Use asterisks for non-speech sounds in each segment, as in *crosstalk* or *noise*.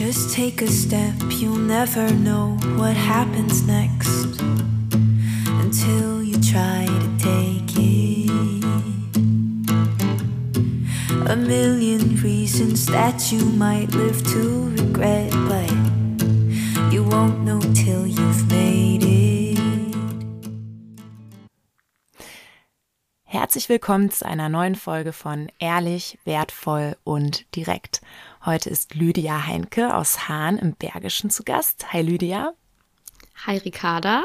Just take a step, you'll never know what happens next until you try to take it. A million reasons that you might live to regret, but you won't know till you've made it. Herzlich willkommen zu einer neuen Folge von Ehrlich, Wertvoll und Direkt. Heute ist Lydia Heinke aus Hahn im Bergischen zu Gast. Hi Lydia. Hi Ricarda.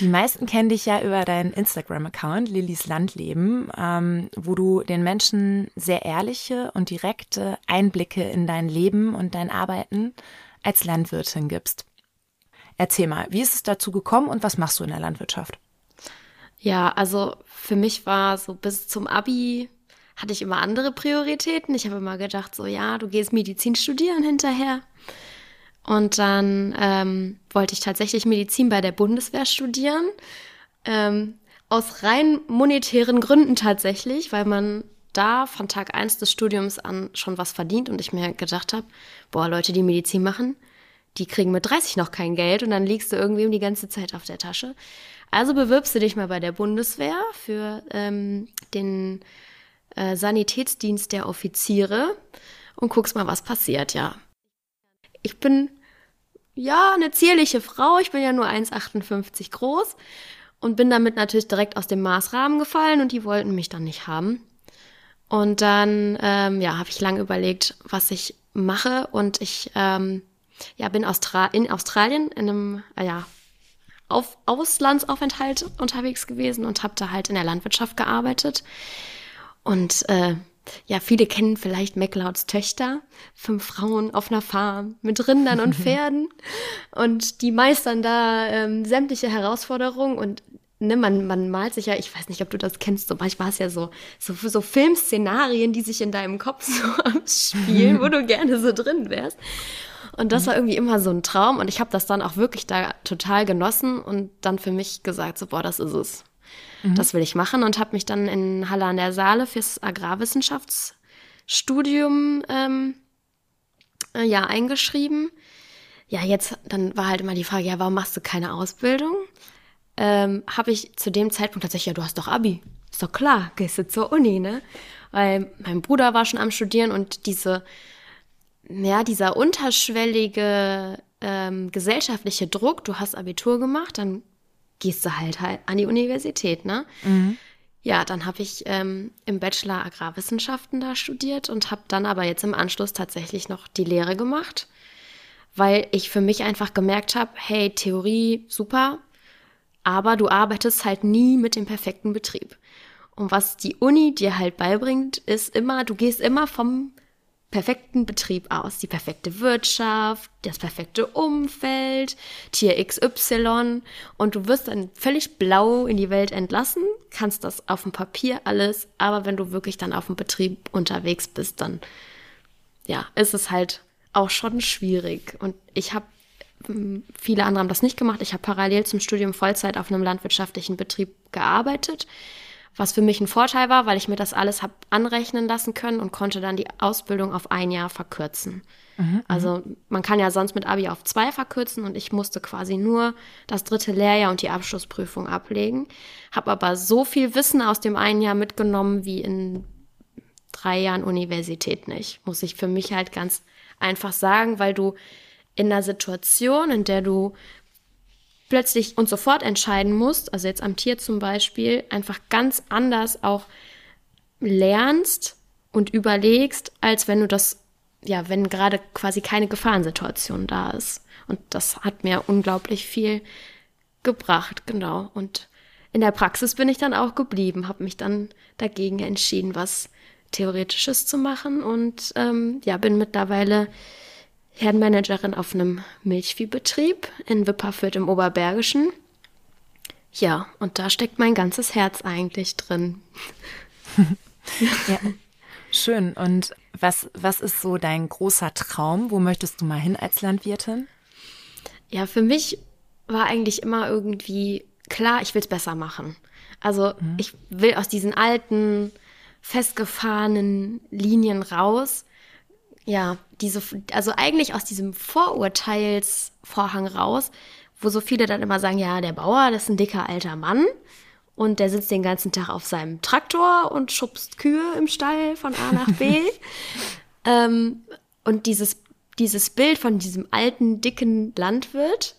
Die meisten kennen dich ja über deinen Instagram-Account Lillys Landleben, ähm, wo du den Menschen sehr ehrliche und direkte Einblicke in dein Leben und dein Arbeiten als Landwirtin gibst. Erzähl mal, wie ist es dazu gekommen und was machst du in der Landwirtschaft? Ja, also für mich war so bis zum Abi hatte ich immer andere Prioritäten. Ich habe immer gedacht, so ja, du gehst Medizin studieren hinterher. Und dann ähm, wollte ich tatsächlich Medizin bei der Bundeswehr studieren. Ähm, aus rein monetären Gründen tatsächlich, weil man da von Tag 1 des Studiums an schon was verdient und ich mir gedacht habe, boah, Leute, die Medizin machen, die kriegen mit 30 noch kein Geld und dann liegst du irgendwie um die ganze Zeit auf der Tasche. Also bewirbst du dich mal bei der Bundeswehr für ähm, den äh, Sanitätsdienst der Offiziere und guckst mal, was passiert, ja. Ich bin ja eine zierliche Frau, ich bin ja nur 1,58 groß und bin damit natürlich direkt aus dem Maßrahmen gefallen und die wollten mich dann nicht haben. Und dann ähm, ja, habe ich lange überlegt, was ich mache und ich ähm, ja, bin Austra in Australien in einem äh, ja, auf Auslandsaufenthalt unterwegs gewesen und habe da halt in der Landwirtschaft gearbeitet. Und äh, ja, viele kennen vielleicht MacLeods Töchter, fünf Frauen auf einer Farm mit Rindern und *laughs* Pferden und die meistern da ähm, sämtliche Herausforderungen und ne, man, man malt sich ja, ich weiß nicht, ob du das kennst, so manchmal hast ja so, so, so Filmszenarien, die sich in deinem Kopf *laughs* so spielen, wo du gerne so drin wärst. Und das war irgendwie immer so ein Traum und ich habe das dann auch wirklich da total genossen und dann für mich gesagt, so, boah, das ist es. Mhm. Das will ich machen und habe mich dann in Halle an der Saale fürs Agrarwissenschaftsstudium ähm, äh, ja eingeschrieben. Ja, jetzt, dann war halt immer die Frage, ja, warum machst du keine Ausbildung? Ähm, habe ich zu dem Zeitpunkt tatsächlich, ja, du hast doch Abi. Ist doch klar, gehst du zur Uni, ne? Weil mein Bruder war schon am Studieren und diese, ja, dieser unterschwellige ähm, gesellschaftliche Druck, du hast Abitur gemacht, dann gehst du halt halt an die Universität, ne? Mhm. Ja, dann habe ich ähm, im Bachelor Agrarwissenschaften da studiert und habe dann aber jetzt im Anschluss tatsächlich noch die Lehre gemacht, weil ich für mich einfach gemerkt habe, hey, Theorie super, aber du arbeitest halt nie mit dem perfekten Betrieb. Und was die Uni dir halt beibringt, ist immer, du gehst immer vom perfekten Betrieb aus. Die perfekte Wirtschaft, das perfekte Umfeld, Tier XY. Und du wirst dann völlig blau in die Welt entlassen, kannst das auf dem Papier alles, aber wenn du wirklich dann auf dem Betrieb unterwegs bist, dann ja, ist es halt auch schon schwierig. Und ich habe hm, viele andere haben das nicht gemacht. Ich habe parallel zum Studium Vollzeit auf einem landwirtschaftlichen Betrieb gearbeitet was für mich ein Vorteil war, weil ich mir das alles habe anrechnen lassen können und konnte dann die Ausbildung auf ein Jahr verkürzen. Mhm, mhm. also man kann ja sonst mit Abi auf zwei verkürzen und ich musste quasi nur das dritte Lehrjahr und die Abschlussprüfung ablegen, habe aber so viel Wissen aus dem einen Jahr mitgenommen wie in drei Jahren Universität nicht, muss ich für mich halt ganz einfach sagen, weil du in einer Situation, in der du plötzlich und sofort entscheiden musst, also jetzt am Tier zum Beispiel, einfach ganz anders auch lernst und überlegst, als wenn du das, ja, wenn gerade quasi keine Gefahrensituation da ist. Und das hat mir unglaublich viel gebracht, genau. Und in der Praxis bin ich dann auch geblieben, habe mich dann dagegen entschieden, was Theoretisches zu machen und ähm, ja, bin mittlerweile Herdenmanagerin auf einem Milchviehbetrieb in Wipperfürth im Oberbergischen. Ja, und da steckt mein ganzes Herz eigentlich drin. *laughs* ja, schön. Und was, was ist so dein großer Traum? Wo möchtest du mal hin als Landwirtin? Ja, für mich war eigentlich immer irgendwie klar, ich will es besser machen. Also mhm. ich will aus diesen alten, festgefahrenen Linien raus ja, diese, also eigentlich aus diesem Vorurteilsvorhang raus, wo so viele dann immer sagen, ja, der Bauer, das ist ein dicker alter Mann und der sitzt den ganzen Tag auf seinem Traktor und schubst Kühe im Stall von A nach B. *laughs* ähm, und dieses, dieses Bild von diesem alten, dicken Landwirt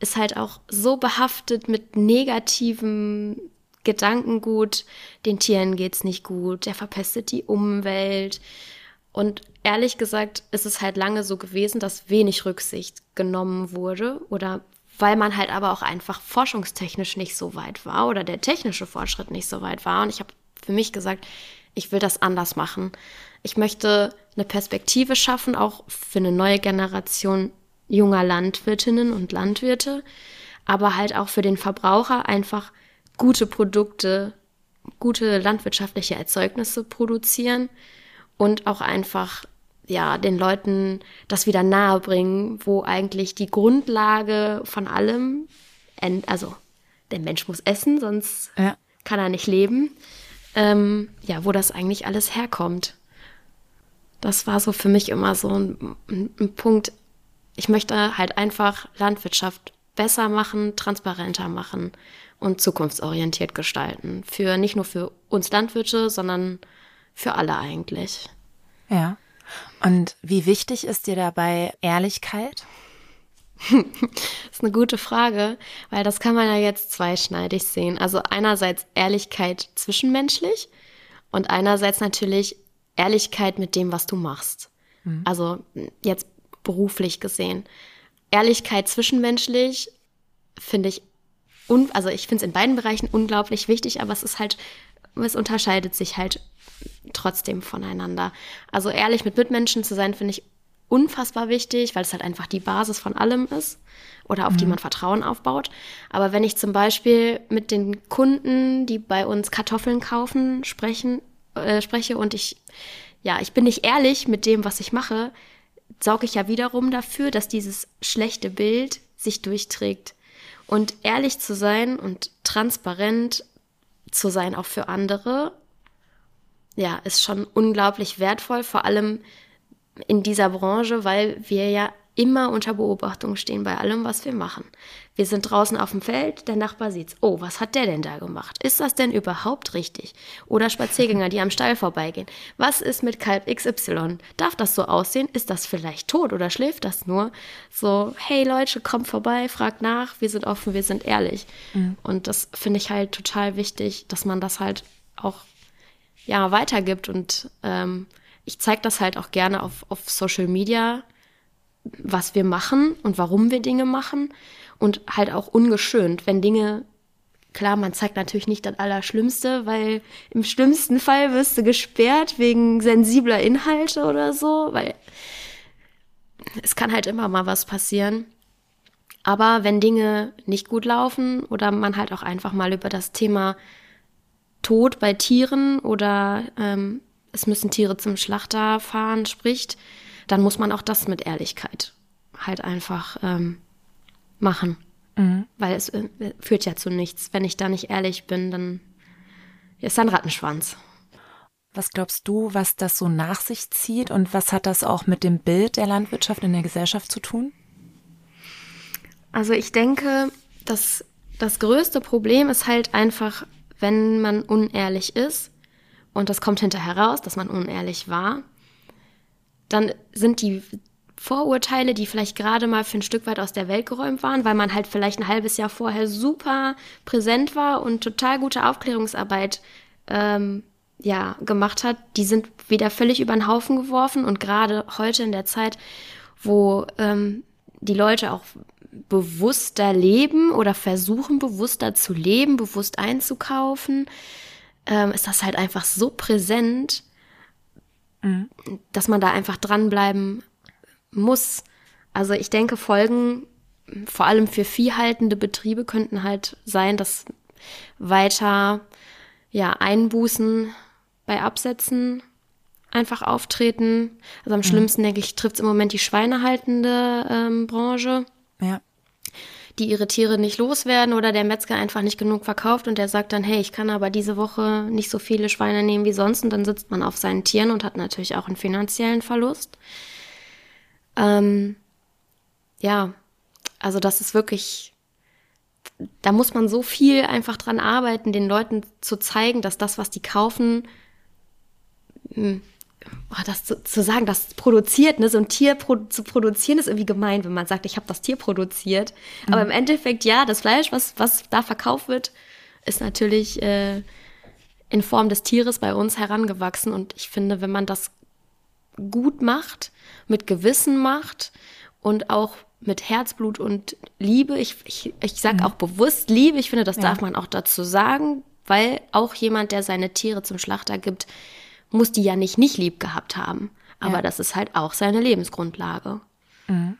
ist halt auch so behaftet mit negativem Gedankengut, den Tieren geht's nicht gut, der verpestet die Umwelt. Und ehrlich gesagt ist es halt lange so gewesen, dass wenig Rücksicht genommen wurde oder weil man halt aber auch einfach forschungstechnisch nicht so weit war oder der technische Fortschritt nicht so weit war. Und ich habe für mich gesagt, ich will das anders machen. Ich möchte eine Perspektive schaffen, auch für eine neue Generation junger Landwirtinnen und Landwirte, aber halt auch für den Verbraucher einfach gute Produkte, gute landwirtschaftliche Erzeugnisse produzieren und auch einfach ja, den Leuten das wieder nahe bringen, wo eigentlich die Grundlage von allem, also der Mensch muss essen, sonst ja. kann er nicht leben, ähm, ja, wo das eigentlich alles herkommt. Das war so für mich immer so ein, ein Punkt. Ich möchte halt einfach Landwirtschaft besser machen, transparenter machen und zukunftsorientiert gestalten. Für nicht nur für uns Landwirte, sondern für alle eigentlich. Ja. Und wie wichtig ist dir dabei Ehrlichkeit? *laughs* das ist eine gute Frage, weil das kann man ja jetzt zweischneidig sehen. Also einerseits Ehrlichkeit zwischenmenschlich und einerseits natürlich Ehrlichkeit mit dem, was du machst. Mhm. Also jetzt beruflich gesehen. Ehrlichkeit zwischenmenschlich finde ich, also ich finde es in beiden Bereichen unglaublich wichtig, aber es ist halt, es unterscheidet sich halt trotzdem voneinander. Also ehrlich mit Mitmenschen zu sein, finde ich unfassbar wichtig, weil es halt einfach die Basis von allem ist oder auf mhm. die man Vertrauen aufbaut. Aber wenn ich zum Beispiel mit den Kunden, die bei uns Kartoffeln kaufen, sprechen, äh, spreche und ich, ja, ich bin nicht ehrlich mit dem, was ich mache, sorge ich ja wiederum dafür, dass dieses schlechte Bild sich durchträgt. Und ehrlich zu sein und transparent zu sein auch für andere ja, ist schon unglaublich wertvoll, vor allem in dieser Branche, weil wir ja immer unter Beobachtung stehen bei allem, was wir machen. Wir sind draußen auf dem Feld, der Nachbar sieht's. Oh, was hat der denn da gemacht? Ist das denn überhaupt richtig? Oder Spaziergänger, die am Stall vorbeigehen. Was ist mit Kalb XY? Darf das so aussehen? Ist das vielleicht tot oder schläft das nur? So, hey Leute, kommt vorbei, fragt nach, wir sind offen, wir sind ehrlich. Mhm. Und das finde ich halt total wichtig, dass man das halt auch ja, weitergibt. Und ähm, ich zeige das halt auch gerne auf, auf Social Media, was wir machen und warum wir Dinge machen. Und halt auch ungeschönt, wenn Dinge, klar, man zeigt natürlich nicht das Allerschlimmste, weil im schlimmsten Fall wirst du gesperrt wegen sensibler Inhalte oder so, weil es kann halt immer mal was passieren. Aber wenn Dinge nicht gut laufen oder man halt auch einfach mal über das Thema Tod bei Tieren oder ähm, es müssen Tiere zum Schlachter fahren spricht, dann muss man auch das mit Ehrlichkeit halt einfach ähm, machen. Mhm. Weil es äh, führt ja zu nichts. Wenn ich da nicht ehrlich bin, dann ist da ein Rattenschwanz. Was glaubst du, was das so nach sich zieht und was hat das auch mit dem Bild der Landwirtschaft in der Gesellschaft zu tun? Also ich denke, dass das größte Problem ist halt einfach wenn man unehrlich ist und das kommt hinterher raus, dass man unehrlich war, dann sind die Vorurteile, die vielleicht gerade mal für ein Stück weit aus der Welt geräumt waren, weil man halt vielleicht ein halbes Jahr vorher super präsent war und total gute Aufklärungsarbeit ähm, ja, gemacht hat, die sind wieder völlig über den Haufen geworfen und gerade heute in der Zeit, wo ähm, die Leute auch bewusster leben oder versuchen bewusster zu leben, bewusst einzukaufen, ähm, ist das halt einfach so präsent, mhm. dass man da einfach dranbleiben muss. Also ich denke, Folgen vor allem für viehhaltende Betriebe könnten halt sein, dass weiter ja Einbußen bei Absätzen einfach auftreten. Also am mhm. schlimmsten, denke ich, trifft es im Moment die schweinehaltende ähm, Branche. Ja. die ihre Tiere nicht loswerden oder der Metzger einfach nicht genug verkauft und der sagt dann, hey, ich kann aber diese Woche nicht so viele Schweine nehmen wie sonst und dann sitzt man auf seinen Tieren und hat natürlich auch einen finanziellen Verlust. Ähm, ja, also das ist wirklich, da muss man so viel einfach dran arbeiten, den Leuten zu zeigen, dass das, was die kaufen, oh, das zu, zu, sagen, das produziert, ne, so ein Tier produ zu produzieren, ist irgendwie gemein, wenn man sagt, ich habe das Tier produziert. Mhm. Aber im Endeffekt, ja, das Fleisch, was, was da verkauft wird, ist natürlich äh, in Form des Tieres bei uns herangewachsen. Und ich finde, wenn man das gut macht, mit Gewissen macht und auch mit Herzblut und Liebe, ich, ich, ich sage mhm. auch bewusst Liebe, ich finde, das ja. darf man auch dazu sagen, weil auch jemand, der seine Tiere zum Schlachter gibt, muss die ja nicht nicht lieb gehabt haben. Aber ja. das ist halt auch seine Lebensgrundlage. Mhm.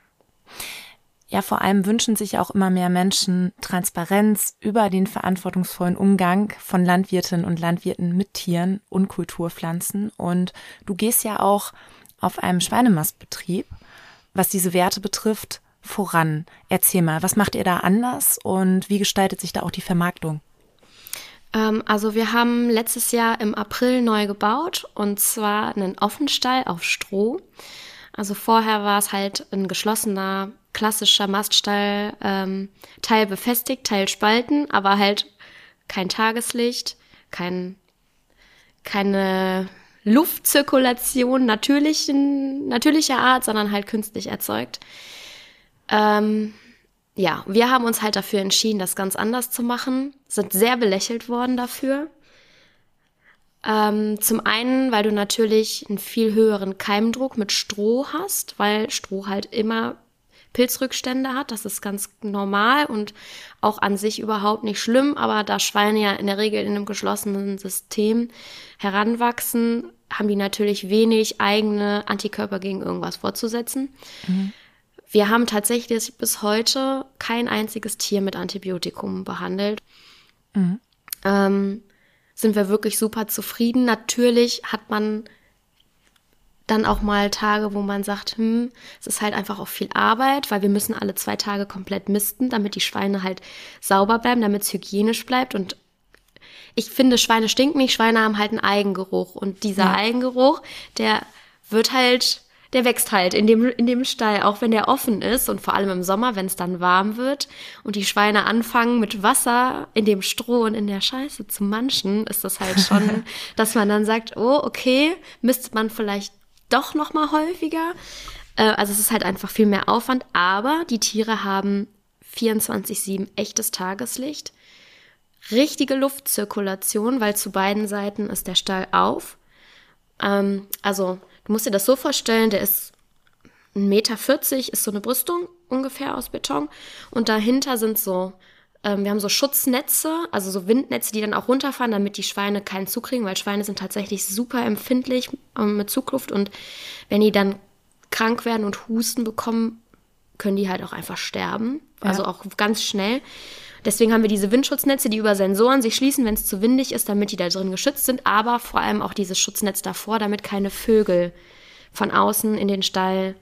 Ja, vor allem wünschen sich auch immer mehr Menschen Transparenz über den verantwortungsvollen Umgang von Landwirtinnen und Landwirten mit Tieren und Kulturpflanzen. Und du gehst ja auch auf einem Schweinemastbetrieb, was diese Werte betrifft, voran. Erzähl mal, was macht ihr da anders und wie gestaltet sich da auch die Vermarktung? Ähm, also wir haben letztes Jahr im April neu gebaut und zwar einen Offenstall auf Stroh. Also vorher war es halt ein geschlossener, klassischer Maststall, ähm, Teil befestigt, Teil Spalten, aber halt kein Tageslicht, kein, keine Luftzirkulation natürlichen, natürlicher Art, sondern halt künstlich erzeugt. Ähm, ja, wir haben uns halt dafür entschieden, das ganz anders zu machen, sind sehr belächelt worden dafür. Ähm, zum einen, weil du natürlich einen viel höheren Keimdruck mit Stroh hast, weil Stroh halt immer Pilzrückstände hat. Das ist ganz normal und auch an sich überhaupt nicht schlimm. Aber da Schweine ja in der Regel in einem geschlossenen System heranwachsen, haben die natürlich wenig eigene Antikörper gegen irgendwas vorzusetzen. Mhm. Wir haben tatsächlich bis heute kein einziges Tier mit Antibiotikum behandelt. Mhm. Ähm, sind wir wirklich super zufrieden. Natürlich hat man dann auch mal Tage, wo man sagt, hm, es ist halt einfach auch viel Arbeit, weil wir müssen alle zwei Tage komplett misten, damit die Schweine halt sauber bleiben, damit es hygienisch bleibt. Und ich finde, Schweine stinken nicht, Schweine haben halt einen Eigengeruch. Und dieser ja. Eigengeruch, der wird halt der wächst halt in dem, in dem Stall, auch wenn der offen ist und vor allem im Sommer, wenn es dann warm wird und die Schweine anfangen mit Wasser in dem Stroh und in der Scheiße zu manchen, ist das halt schon, *laughs* dass man dann sagt, oh, okay, müsste man vielleicht doch noch mal häufiger. Äh, also es ist halt einfach viel mehr Aufwand, aber die Tiere haben 24/7 echtes Tageslicht, richtige Luftzirkulation, weil zu beiden Seiten ist der Stall auf. Ähm, also Du musst dir das so vorstellen, der ist 1,40 Meter, ist so eine Brüstung ungefähr aus Beton. Und dahinter sind so, ähm, wir haben so Schutznetze, also so Windnetze, die dann auch runterfahren, damit die Schweine keinen Zug kriegen, weil Schweine sind tatsächlich super empfindlich ähm, mit Zugluft. Und wenn die dann krank werden und Husten bekommen, können die halt auch einfach sterben. Ja. Also auch ganz schnell. Deswegen haben wir diese Windschutznetze, die über Sensoren sich schließen, wenn es zu windig ist, damit die da drin geschützt sind, aber vor allem auch dieses Schutznetz davor, damit keine Vögel von außen in den Stall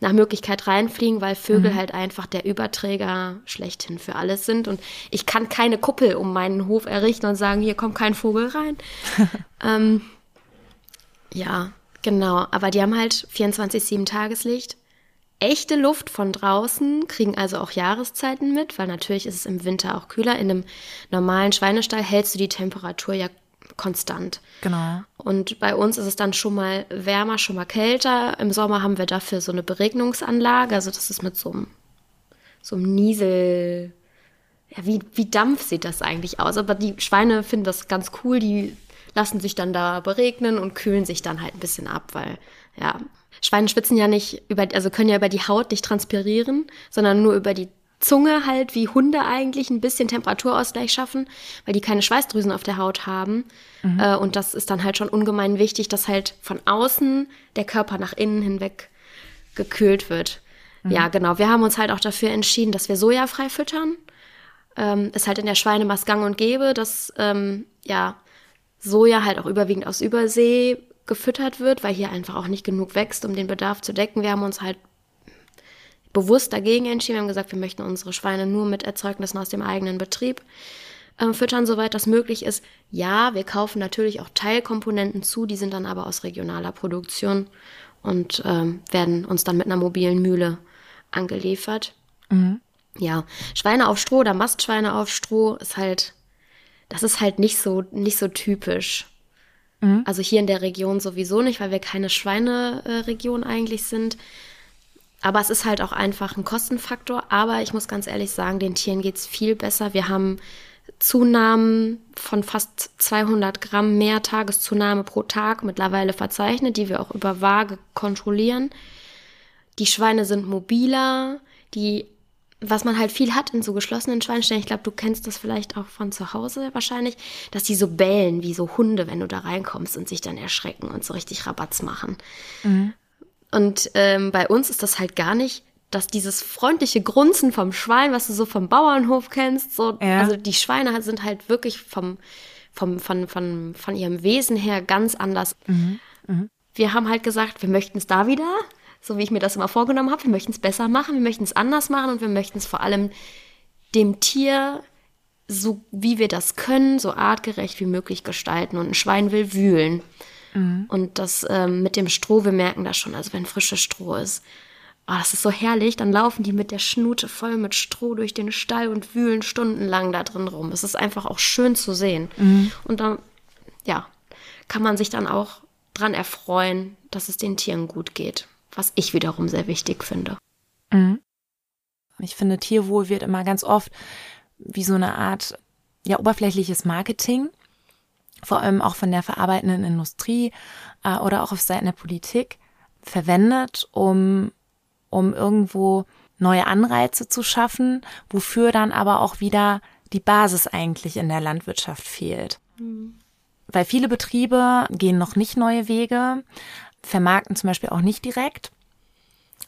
nach Möglichkeit reinfliegen, weil Vögel mhm. halt einfach der Überträger schlechthin für alles sind. Und ich kann keine Kuppel um meinen Hof errichten und sagen, hier kommt kein Vogel rein. *laughs* ähm, ja, genau. Aber die haben halt 24-7 Tageslicht echte Luft von draußen, kriegen also auch Jahreszeiten mit, weil natürlich ist es im Winter auch kühler. In einem normalen Schweinestall hältst du die Temperatur ja konstant. Genau. Und bei uns ist es dann schon mal wärmer, schon mal kälter. Im Sommer haben wir dafür so eine Beregnungsanlage, also das ist mit so einem, so einem Niesel. Ja, wie, wie Dampf sieht das eigentlich aus? Aber die Schweine finden das ganz cool, die lassen sich dann da beregnen und kühlen sich dann halt ein bisschen ab, weil ja, Schweine schwitzen ja nicht über, also können ja über die Haut nicht transpirieren, sondern nur über die Zunge halt, wie Hunde eigentlich ein bisschen Temperaturausgleich schaffen, weil die keine Schweißdrüsen auf der Haut haben. Mhm. Äh, und das ist dann halt schon ungemein wichtig, dass halt von außen der Körper nach innen hinweg gekühlt wird. Mhm. Ja, genau. Wir haben uns halt auch dafür entschieden, dass wir sojafrei füttern. Ähm, ist halt in der Schweinemast gang und gäbe, dass ähm, ja Soja halt auch überwiegend aus Übersee gefüttert wird, weil hier einfach auch nicht genug wächst, um den Bedarf zu decken. Wir haben uns halt bewusst dagegen entschieden. Wir haben gesagt, wir möchten unsere Schweine nur mit Erzeugnissen aus dem eigenen Betrieb äh, füttern, soweit das möglich ist. Ja, wir kaufen natürlich auch Teilkomponenten zu, die sind dann aber aus regionaler Produktion und ähm, werden uns dann mit einer mobilen Mühle angeliefert. Mhm. Ja, Schweine auf Stroh oder Mastschweine auf Stroh ist halt, das ist halt nicht so, nicht so typisch. Mhm. Also hier in der Region sowieso nicht, weil wir keine Schweineregion eigentlich sind. Aber es ist halt auch einfach ein Kostenfaktor. Aber ich muss ganz ehrlich sagen, den Tieren geht es viel besser. Wir haben Zunahmen von fast 200 Gramm mehr Tageszunahme pro Tag mittlerweile verzeichnet, die wir auch über Waage kontrollieren. Die Schweine sind mobiler, die, was man halt viel hat in so geschlossenen Schweinställen, ich glaube, du kennst das vielleicht auch von zu Hause wahrscheinlich, dass die so bellen wie so Hunde, wenn du da reinkommst und sich dann erschrecken und so richtig Rabatz machen. Mhm. Und ähm, bei uns ist das halt gar nicht dass dieses freundliche Grunzen vom Schwein, was du so vom Bauernhof kennst, so, ja. also die Schweine sind halt wirklich vom, vom, von, von, von ihrem Wesen her ganz anders. Mhm. Mhm. Wir haben halt gesagt, wir möchten es da wieder, so wie ich mir das immer vorgenommen habe, wir möchten es besser machen, wir möchten es anders machen und wir möchten es vor allem dem Tier so wie wir das können, so artgerecht wie möglich gestalten. Und ein Schwein will wühlen. Mhm. Und das ähm, mit dem Stroh, wir merken das schon, also wenn frisches Stroh ist, Oh, das ist so herrlich. Dann laufen die mit der Schnute voll mit Stroh durch den Stall und wühlen stundenlang da drin rum. Es ist einfach auch schön zu sehen. Mhm. Und dann, ja, kann man sich dann auch dran erfreuen, dass es den Tieren gut geht. Was ich wiederum sehr wichtig finde. Mhm. Ich finde, Tierwohl wird immer ganz oft wie so eine Art ja, oberflächliches Marketing, vor allem auch von der verarbeitenden Industrie äh, oder auch auf Seiten der Politik verwendet, um um irgendwo neue Anreize zu schaffen, wofür dann aber auch wieder die Basis eigentlich in der Landwirtschaft fehlt. Mhm. Weil viele Betriebe gehen noch nicht neue Wege, vermarkten zum Beispiel auch nicht direkt.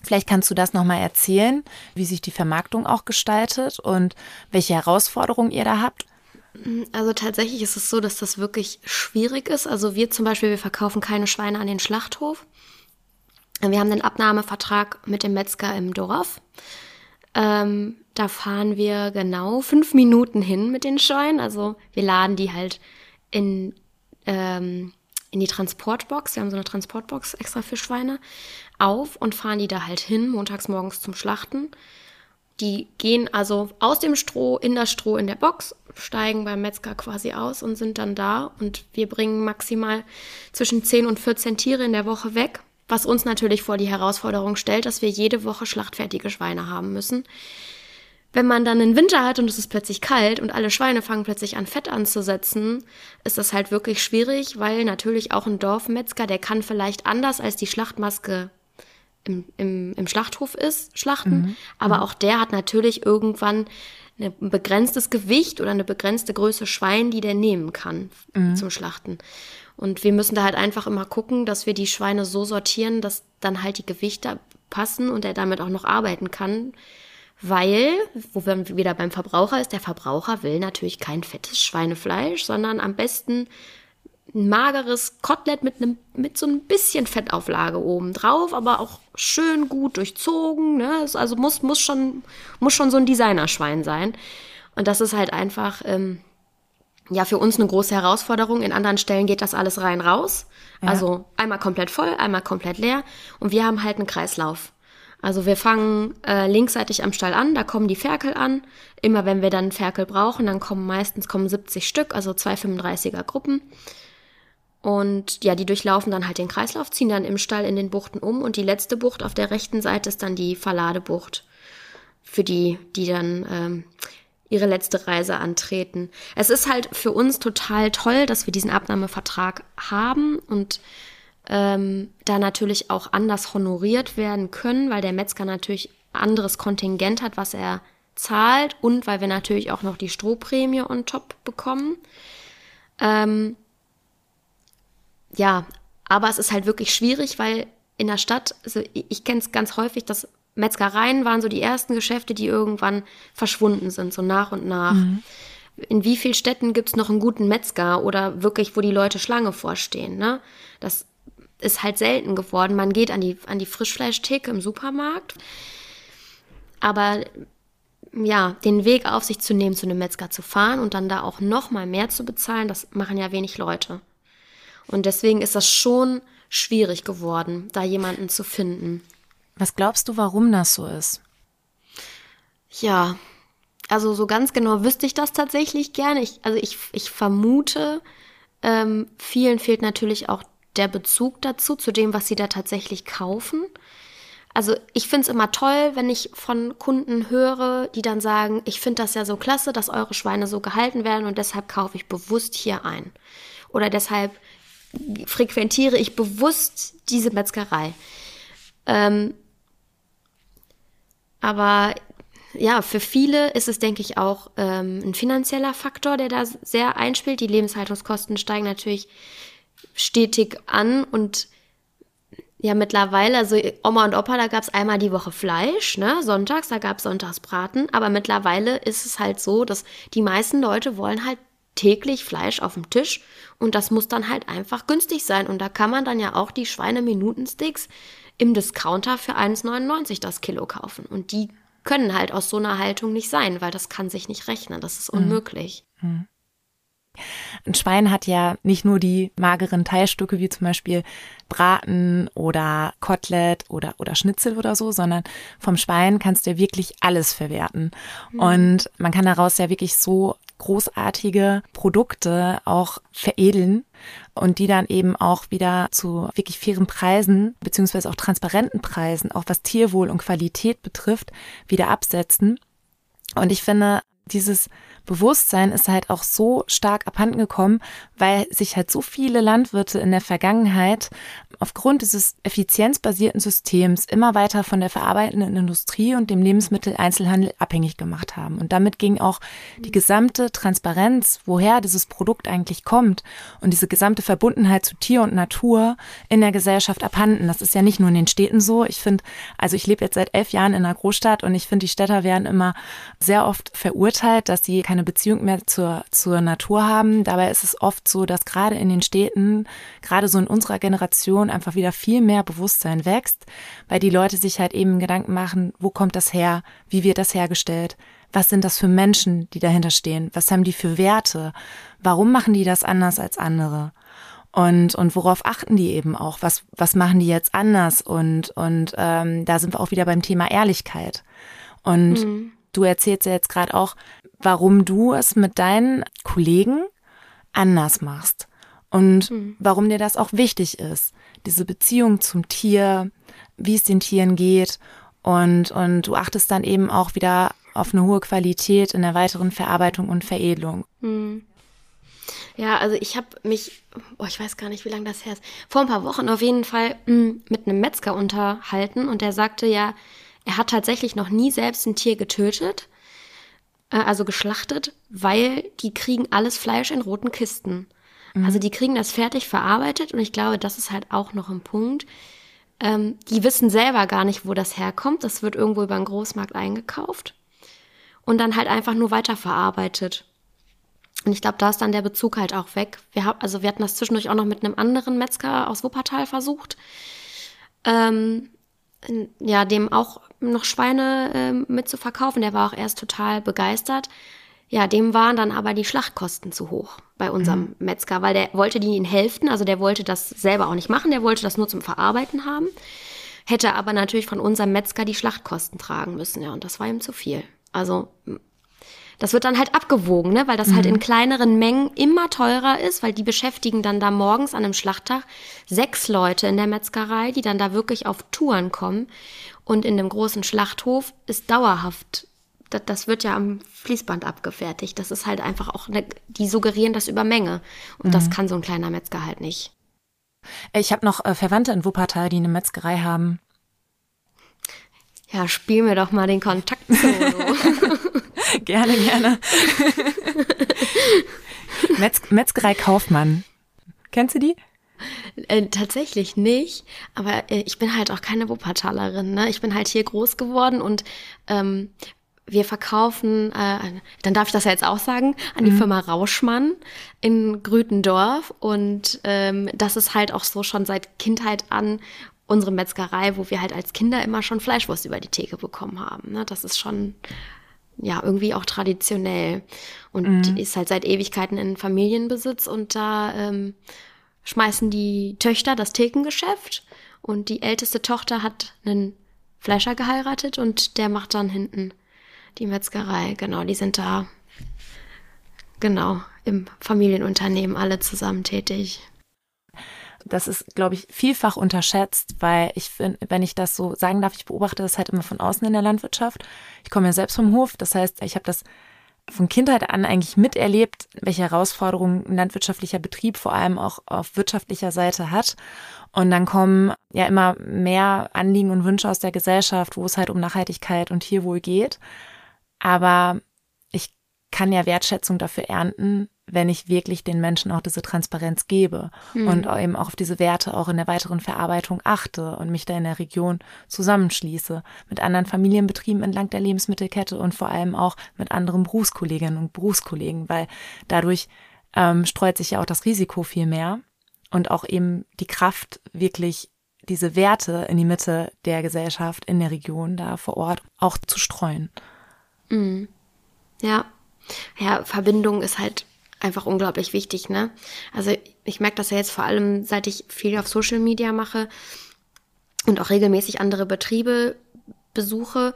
Vielleicht kannst du das nochmal erzählen, wie sich die Vermarktung auch gestaltet und welche Herausforderungen ihr da habt. Also tatsächlich ist es so, dass das wirklich schwierig ist. Also wir zum Beispiel, wir verkaufen keine Schweine an den Schlachthof. Wir haben den Abnahmevertrag mit dem Metzger im Dorf. Ähm, da fahren wir genau fünf Minuten hin mit den Schweinen. Also wir laden die halt in, ähm, in die Transportbox. Wir haben so eine Transportbox extra für Schweine auf und fahren die da halt hin, montags morgens zum Schlachten. Die gehen also aus dem Stroh in das Stroh in der Box, steigen beim Metzger quasi aus und sind dann da. Und wir bringen maximal zwischen 10 und 14 Tiere in der Woche weg was uns natürlich vor die Herausforderung stellt, dass wir jede Woche schlachtfertige Schweine haben müssen. Wenn man dann einen Winter hat und es ist plötzlich kalt und alle Schweine fangen plötzlich an Fett anzusetzen, ist das halt wirklich schwierig, weil natürlich auch ein Dorfmetzger, der kann vielleicht anders als die Schlachtmaske im, im, im Schlachthof ist, schlachten, mhm. aber mhm. auch der hat natürlich irgendwann ein begrenztes Gewicht oder eine begrenzte Größe Schwein, die der nehmen kann mhm. zum Schlachten. Und wir müssen da halt einfach immer gucken, dass wir die Schweine so sortieren, dass dann halt die Gewichte passen und er damit auch noch arbeiten kann. Weil, wo wir wieder beim Verbraucher ist, der Verbraucher will natürlich kein fettes Schweinefleisch, sondern am besten ein mageres Kotelett mit einem mit so ein bisschen Fettauflage oben drauf, aber auch schön gut durchzogen. Ne? Also muss muss schon muss schon so ein Designerschwein sein. Und das ist halt einfach ähm, ja für uns eine große Herausforderung. In anderen Stellen geht das alles rein raus. Ja. Also einmal komplett voll, einmal komplett leer. Und wir haben halt einen Kreislauf. Also wir fangen äh, linksseitig am Stall an, da kommen die Ferkel an. Immer wenn wir dann Ferkel brauchen, dann kommen meistens kommen 70 Stück, also zwei 35er Gruppen. Und ja, die durchlaufen dann halt den Kreislauf, ziehen dann im Stall in den Buchten um und die letzte Bucht auf der rechten Seite ist dann die Verladebucht für die, die dann ähm, ihre letzte Reise antreten. Es ist halt für uns total toll, dass wir diesen Abnahmevertrag haben und ähm, da natürlich auch anders honoriert werden können, weil der Metzger natürlich anderes Kontingent hat, was er zahlt und weil wir natürlich auch noch die Strohprämie on top bekommen. Ähm, ja, aber es ist halt wirklich schwierig, weil in der Stadt, also ich kenne es ganz häufig, dass Metzgereien waren so die ersten Geschäfte, die irgendwann verschwunden sind, so nach und nach. Mhm. In wie vielen Städten gibt es noch einen guten Metzger oder wirklich, wo die Leute Schlange vorstehen? Ne? Das ist halt selten geworden. Man geht an die, an die Frischfleischtheke im Supermarkt. aber ja, den Weg auf sich zu nehmen, zu einem Metzger zu fahren und dann da auch noch mal mehr zu bezahlen, das machen ja wenig Leute. Und deswegen ist das schon schwierig geworden, da jemanden zu finden. Was glaubst du, warum das so ist? Ja, also so ganz genau wüsste ich das tatsächlich gerne. Ich, also ich, ich vermute, ähm, vielen fehlt natürlich auch der Bezug dazu, zu dem, was sie da tatsächlich kaufen. Also ich finde es immer toll, wenn ich von Kunden höre, die dann sagen, ich finde das ja so klasse, dass eure Schweine so gehalten werden und deshalb kaufe ich bewusst hier ein. Oder deshalb frequentiere ich bewusst diese Metzgerei. Ähm, aber ja, für viele ist es, denke ich, auch ähm, ein finanzieller Faktor, der da sehr einspielt. Die Lebenshaltungskosten steigen natürlich stetig an und ja, mittlerweile, also Oma und Opa, da gab es einmal die Woche Fleisch, ne? Sonntags, da gab es Sonntagsbraten. Aber mittlerweile ist es halt so, dass die meisten Leute wollen halt täglich Fleisch auf dem Tisch und das muss dann halt einfach günstig sein. Und da kann man dann ja auch die Schweineminutensticks im Discounter für 1,99 das Kilo kaufen. Und die können halt aus so einer Haltung nicht sein, weil das kann sich nicht rechnen. Das ist mhm. unmöglich. Mhm. Ein Schwein hat ja nicht nur die mageren Teilstücke wie zum Beispiel Braten oder Kotelett oder, oder Schnitzel oder so, sondern vom Schwein kannst du ja wirklich alles verwerten. Mhm. Und man kann daraus ja wirklich so großartige Produkte auch veredeln und die dann eben auch wieder zu wirklich fairen Preisen beziehungsweise auch transparenten Preisen, auch was Tierwohl und Qualität betrifft, wieder absetzen. Und ich finde, dieses Bewusstsein ist halt auch so stark abhanden gekommen, weil sich halt so viele Landwirte in der Vergangenheit aufgrund dieses effizienzbasierten Systems immer weiter von der verarbeitenden Industrie und dem Lebensmitteleinzelhandel abhängig gemacht haben. Und damit ging auch die gesamte Transparenz, woher dieses Produkt eigentlich kommt und diese gesamte Verbundenheit zu Tier und Natur in der Gesellschaft abhanden. Das ist ja nicht nur in den Städten so. Ich finde, also ich lebe jetzt seit elf Jahren in einer Großstadt und ich finde, die Städter werden immer sehr oft verurteilt, dass sie keine Beziehung mehr zur, zur Natur haben. Dabei ist es oft so, dass gerade in den Städten, gerade so in unserer Generation, einfach wieder viel mehr Bewusstsein wächst, weil die Leute sich halt eben Gedanken machen, wo kommt das her, wie wird das hergestellt, was sind das für Menschen, die dahinter stehen, was haben die für Werte, warum machen die das anders als andere? Und und worauf achten die eben auch, was was machen die jetzt anders? Und und ähm, da sind wir auch wieder beim Thema Ehrlichkeit. Und mhm. Du erzählst ja jetzt gerade auch, warum du es mit deinen Kollegen anders machst und mhm. warum dir das auch wichtig ist diese Beziehung zum Tier, wie es den Tieren geht und, und du achtest dann eben auch wieder auf eine hohe Qualität in der weiteren Verarbeitung und Veredelung. Hm. Ja, also ich habe mich, oh, ich weiß gar nicht, wie lange das her ist, vor ein paar Wochen auf jeden Fall hm, mit einem Metzger unterhalten und der sagte ja, er hat tatsächlich noch nie selbst ein Tier getötet, äh, also geschlachtet, weil die kriegen alles Fleisch in roten Kisten. Mhm. Also die kriegen das fertig verarbeitet und ich glaube, das ist halt auch noch ein Punkt. Ähm, die wissen selber gar nicht, wo das herkommt. Das wird irgendwo über einen Großmarkt eingekauft und dann halt einfach nur weiterverarbeitet. Und ich glaube, da ist dann der Bezug halt auch weg. Wir haben, also wir hatten das zwischendurch auch noch mit einem anderen Metzger aus Wuppertal versucht. Ähm, ja, dem auch noch Schweine äh, mit zu verkaufen. Der war auch erst total begeistert. Ja, dem waren dann aber die Schlachtkosten zu hoch bei unserem mhm. Metzger, weil der wollte die in Hälften, also der wollte das selber auch nicht machen, der wollte das nur zum Verarbeiten haben, hätte aber natürlich von unserem Metzger die Schlachtkosten tragen müssen, ja, und das war ihm zu viel. Also das wird dann halt abgewogen, ne? weil das halt mhm. halt in kleineren Mengen immer teurer ist, weil die beschäftigen dann da morgens an einem Schlachttag sechs Leute in der Metzgerei, die dann da wirklich auf Touren kommen. Und in dem großen Schlachthof ist dauerhaft das, das wird ja am Fließband abgefertigt. Das ist halt einfach auch, eine, die suggerieren das über Menge. Und mhm. das kann so ein kleiner Metzger halt nicht. Ich habe noch äh, Verwandte in Wuppertal, die eine Metzgerei haben. Ja, spiel mir doch mal den Kontakt *laughs* gerne, gerne. Metz Metzgerei Kaufmann. Kennst du die? Äh, tatsächlich nicht, aber äh, ich bin halt auch keine Wuppertalerin. Ne? Ich bin halt hier groß geworden und ähm, wir verkaufen, äh, dann darf ich das ja jetzt auch sagen, an die mhm. Firma Rauschmann in Grütendorf. Und ähm, das ist halt auch so schon seit Kindheit an unsere Metzgerei, wo wir halt als Kinder immer schon Fleischwurst über die Theke bekommen haben. Ne? Das ist schon ja irgendwie auch traditionell und mhm. die ist halt seit Ewigkeiten in Familienbesitz und da ähm, schmeißen die Töchter das Thekengeschäft und die älteste Tochter hat einen Fleischer geheiratet und der macht dann hinten die Metzgerei. Genau, die sind da genau im Familienunternehmen alle zusammen tätig. Das ist, glaube ich, vielfach unterschätzt, weil ich finde, wenn ich das so sagen darf, ich beobachte das halt immer von außen in der Landwirtschaft. Ich komme ja selbst vom Hof, das heißt, ich habe das von Kindheit an eigentlich miterlebt, welche Herausforderungen ein landwirtschaftlicher Betrieb vor allem auch auf wirtschaftlicher Seite hat. Und dann kommen ja immer mehr Anliegen und Wünsche aus der Gesellschaft, wo es halt um Nachhaltigkeit und Tierwohl geht. Aber ich kann ja Wertschätzung dafür ernten, wenn ich wirklich den Menschen auch diese Transparenz gebe mhm. und eben auch auf diese Werte auch in der weiteren Verarbeitung achte und mich da in der Region zusammenschließe mit anderen Familienbetrieben entlang der Lebensmittelkette und vor allem auch mit anderen Berufskolleginnen und Berufskollegen, weil dadurch ähm, streut sich ja auch das Risiko viel mehr und auch eben die Kraft wirklich diese Werte in die Mitte der Gesellschaft in der Region da vor Ort auch zu streuen. Mhm. Ja. Ja, Verbindung ist halt einfach unglaublich wichtig, ne? Also ich merke das ja jetzt vor allem, seit ich viel auf Social Media mache und auch regelmäßig andere Betriebe besuche,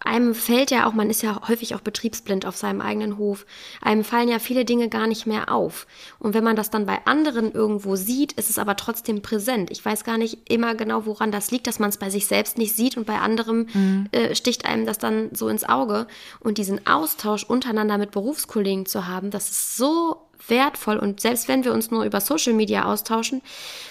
einem fällt ja auch, man ist ja häufig auch betriebsblind auf seinem eigenen Hof. Einem fallen ja viele Dinge gar nicht mehr auf. Und wenn man das dann bei anderen irgendwo sieht, ist es aber trotzdem präsent. Ich weiß gar nicht immer genau, woran das liegt, dass man es bei sich selbst nicht sieht und bei anderem mhm. äh, sticht einem das dann so ins Auge. Und diesen Austausch untereinander mit Berufskollegen zu haben, das ist so wertvoll. Und selbst wenn wir uns nur über Social Media austauschen,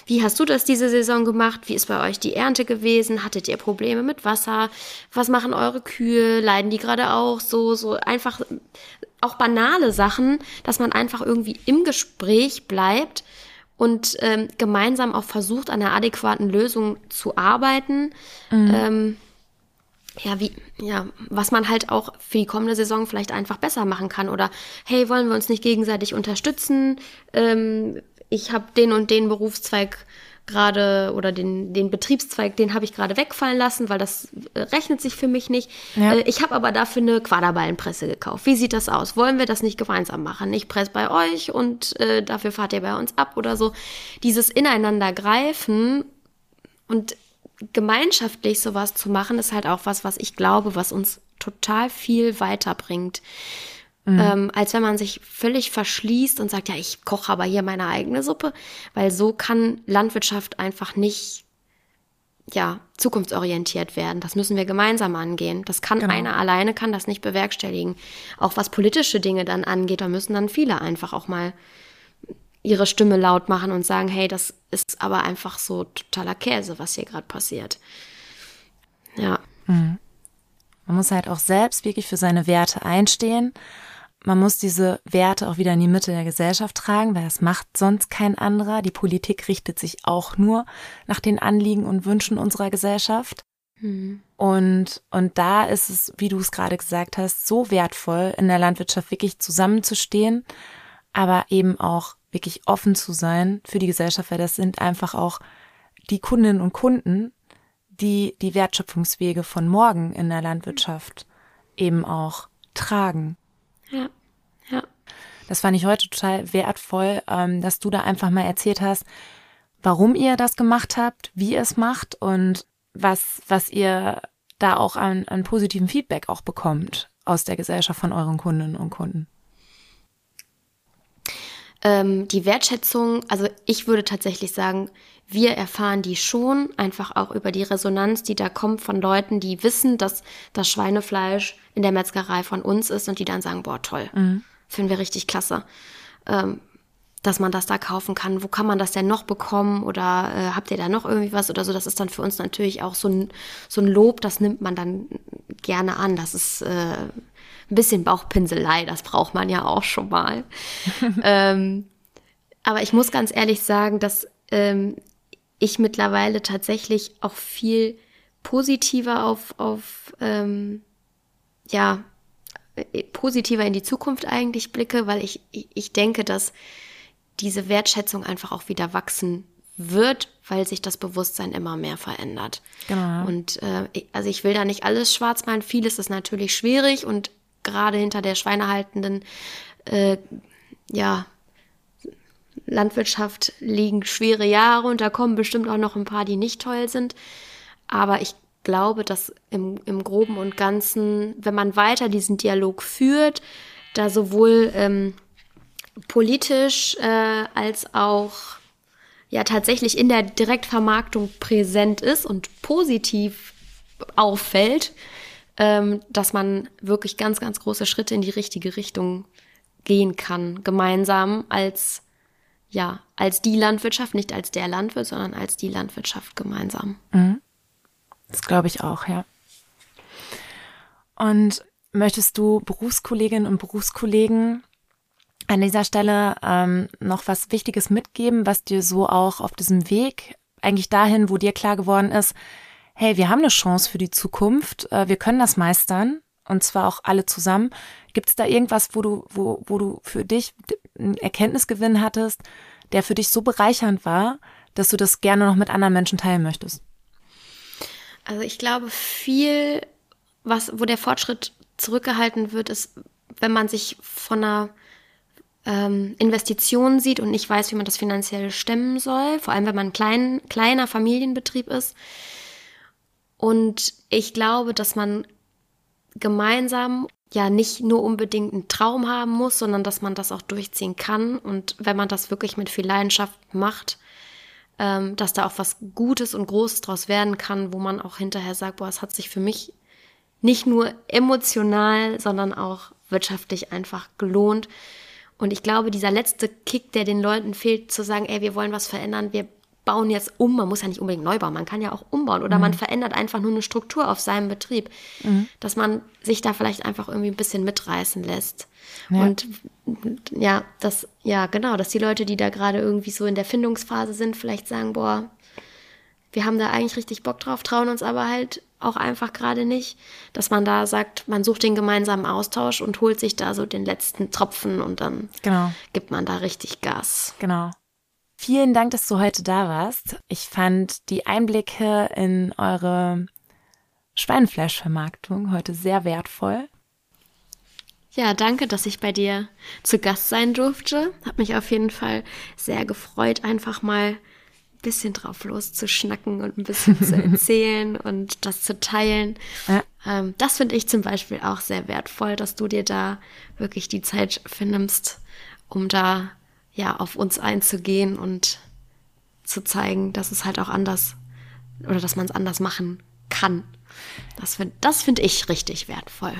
wie hast du das diese Saison gemacht? Wie ist bei euch die Ernte gewesen? Hattet ihr Probleme mit Wasser? Was machen eure Kühe? Leiden die gerade auch so? So einfach auch banale Sachen, dass man einfach irgendwie im Gespräch bleibt und ähm, gemeinsam auch versucht, an einer adäquaten Lösung zu arbeiten. Mhm. Ähm, ja, wie, ja, was man halt auch für die kommende Saison vielleicht einfach besser machen kann. Oder hey, wollen wir uns nicht gegenseitig unterstützen? Ähm, ich habe den und den Berufszweig gerade oder den, den Betriebszweig, den habe ich gerade wegfallen lassen, weil das äh, rechnet sich für mich nicht. Ja. Äh, ich habe aber dafür eine Quaderballenpresse gekauft. Wie sieht das aus? Wollen wir das nicht gemeinsam machen? Ich presse bei euch und äh, dafür fahrt ihr bei uns ab oder so. Dieses Ineinandergreifen und gemeinschaftlich sowas zu machen, ist halt auch was, was ich glaube, was uns total viel weiterbringt. Mhm. Ähm, als wenn man sich völlig verschließt und sagt, ja, ich koche aber hier meine eigene Suppe, weil so kann Landwirtschaft einfach nicht ja, zukunftsorientiert werden. Das müssen wir gemeinsam angehen. Das kann genau. einer alleine kann das nicht bewerkstelligen. Auch was politische Dinge dann angeht, da müssen dann viele einfach auch mal ihre Stimme laut machen und sagen, hey, das ist aber einfach so totaler Käse, was hier gerade passiert. Ja. Mhm. Man muss halt auch selbst wirklich für seine Werte einstehen. Man muss diese Werte auch wieder in die Mitte der Gesellschaft tragen, weil das macht sonst kein anderer. Die Politik richtet sich auch nur nach den Anliegen und Wünschen unserer Gesellschaft. Mhm. Und, und da ist es, wie du es gerade gesagt hast, so wertvoll, in der Landwirtschaft wirklich zusammenzustehen, aber eben auch wirklich offen zu sein für die Gesellschaft, weil das sind einfach auch die Kundinnen und Kunden, die die Wertschöpfungswege von morgen in der Landwirtschaft eben auch tragen. Ja, ja. Das fand ich heute total wertvoll, ähm, dass du da einfach mal erzählt hast, warum ihr das gemacht habt, wie ihr es macht und was, was ihr da auch an, an positivem Feedback auch bekommt aus der Gesellschaft von euren Kundinnen und Kunden. Ähm, die Wertschätzung, also ich würde tatsächlich sagen, wir erfahren die schon, einfach auch über die Resonanz, die da kommt von Leuten, die wissen, dass das Schweinefleisch in der Metzgerei von uns ist und die dann sagen, boah, toll, mhm. finden wir richtig klasse. Ähm, dass man das da kaufen kann. Wo kann man das denn noch bekommen? Oder äh, habt ihr da noch irgendwie was oder so? Das ist dann für uns natürlich auch so ein, so ein Lob, das nimmt man dann gerne an. Das ist äh, ein bisschen Bauchpinselei, das braucht man ja auch schon mal. *laughs* ähm, aber ich muss ganz ehrlich sagen, dass ähm, ich mittlerweile tatsächlich auch viel positiver auf, auf ähm, ja, äh, positiver in die Zukunft eigentlich blicke, weil ich, ich denke, dass diese Wertschätzung einfach auch wieder wachsen wird, weil sich das Bewusstsein immer mehr verändert. Genau. Und äh, also ich will da nicht alles schwarz malen. Vieles ist natürlich schwierig und gerade hinter der schweinehaltenden äh, ja, Landwirtschaft liegen schwere Jahre und da kommen bestimmt auch noch ein paar, die nicht toll sind. Aber ich glaube, dass im, im Groben und Ganzen, wenn man weiter diesen Dialog führt, da sowohl ähm, politisch äh, als auch ja tatsächlich in der Direktvermarktung präsent ist und positiv auffällt, ähm, dass man wirklich ganz, ganz große Schritte in die richtige Richtung gehen kann, gemeinsam als ja, als die Landwirtschaft, nicht als der Landwirt, sondern als die Landwirtschaft gemeinsam. Mhm. Das glaube ich auch, ja. Und möchtest du Berufskolleginnen und Berufskollegen an dieser Stelle ähm, noch was Wichtiges mitgeben, was dir so auch auf diesem Weg eigentlich dahin, wo dir klar geworden ist, hey, wir haben eine Chance für die Zukunft, äh, wir können das meistern und zwar auch alle zusammen. Gibt es da irgendwas, wo du, wo, wo du für dich einen Erkenntnisgewinn hattest, der für dich so bereichernd war, dass du das gerne noch mit anderen Menschen teilen möchtest? Also ich glaube, viel, was, wo der Fortschritt zurückgehalten wird, ist, wenn man sich von einer ähm, Investition sieht und nicht weiß, wie man das finanziell stemmen soll, vor allem wenn man ein klein, kleiner Familienbetrieb ist. Und ich glaube, dass man gemeinsam ja nicht nur unbedingt einen Traum haben muss, sondern dass man das auch durchziehen kann. Und wenn man das wirklich mit viel Leidenschaft macht, ähm, dass da auch was Gutes und Großes draus werden kann, wo man auch hinterher sagt, boah, es hat sich für mich nicht nur emotional, sondern auch wirtschaftlich einfach gelohnt. Und ich glaube, dieser letzte Kick, der den Leuten fehlt, zu sagen, ey, wir wollen was verändern, wir bauen jetzt um. Man muss ja nicht unbedingt neu bauen, man kann ja auch umbauen oder mhm. man verändert einfach nur eine Struktur auf seinem Betrieb, mhm. dass man sich da vielleicht einfach irgendwie ein bisschen mitreißen lässt. Ja. Und ja, das, ja, genau, dass die Leute, die da gerade irgendwie so in der Findungsphase sind, vielleicht sagen, boah, wir haben da eigentlich richtig Bock drauf, trauen uns aber halt auch einfach gerade nicht, dass man da sagt, man sucht den gemeinsamen Austausch und holt sich da so den letzten Tropfen und dann genau. gibt man da richtig Gas. Genau. Vielen Dank, dass du heute da warst. Ich fand die Einblicke in eure Schweinefleischvermarktung heute sehr wertvoll. Ja, danke, dass ich bei dir zu Gast sein durfte. Hat mich auf jeden Fall sehr gefreut, einfach mal ein bisschen drauf loszuschnacken und ein bisschen zu *laughs* erzählen und das zu teilen. Ja. Ähm, das finde ich zum Beispiel auch sehr wertvoll, dass du dir da wirklich die Zeit findest, um da ja, auf uns einzugehen und zu zeigen, dass es halt auch anders oder dass man es anders machen kann. Das finde das find ich richtig wertvoll.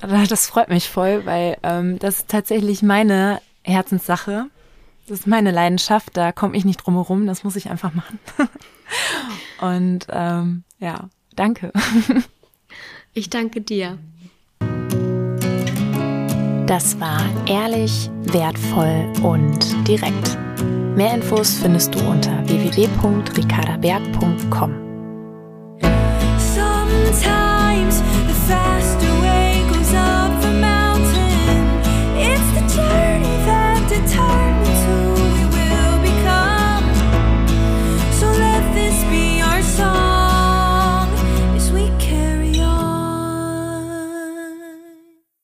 Das freut mich voll, weil ähm, das ist tatsächlich meine Herzenssache. Das ist meine Leidenschaft, da komme ich nicht drum herum, das muss ich einfach machen. *laughs* Und ähm, ja, danke. *laughs* Ich danke dir. Das war ehrlich, wertvoll und direkt. Mehr Infos findest du unter www.ricardaberg.com.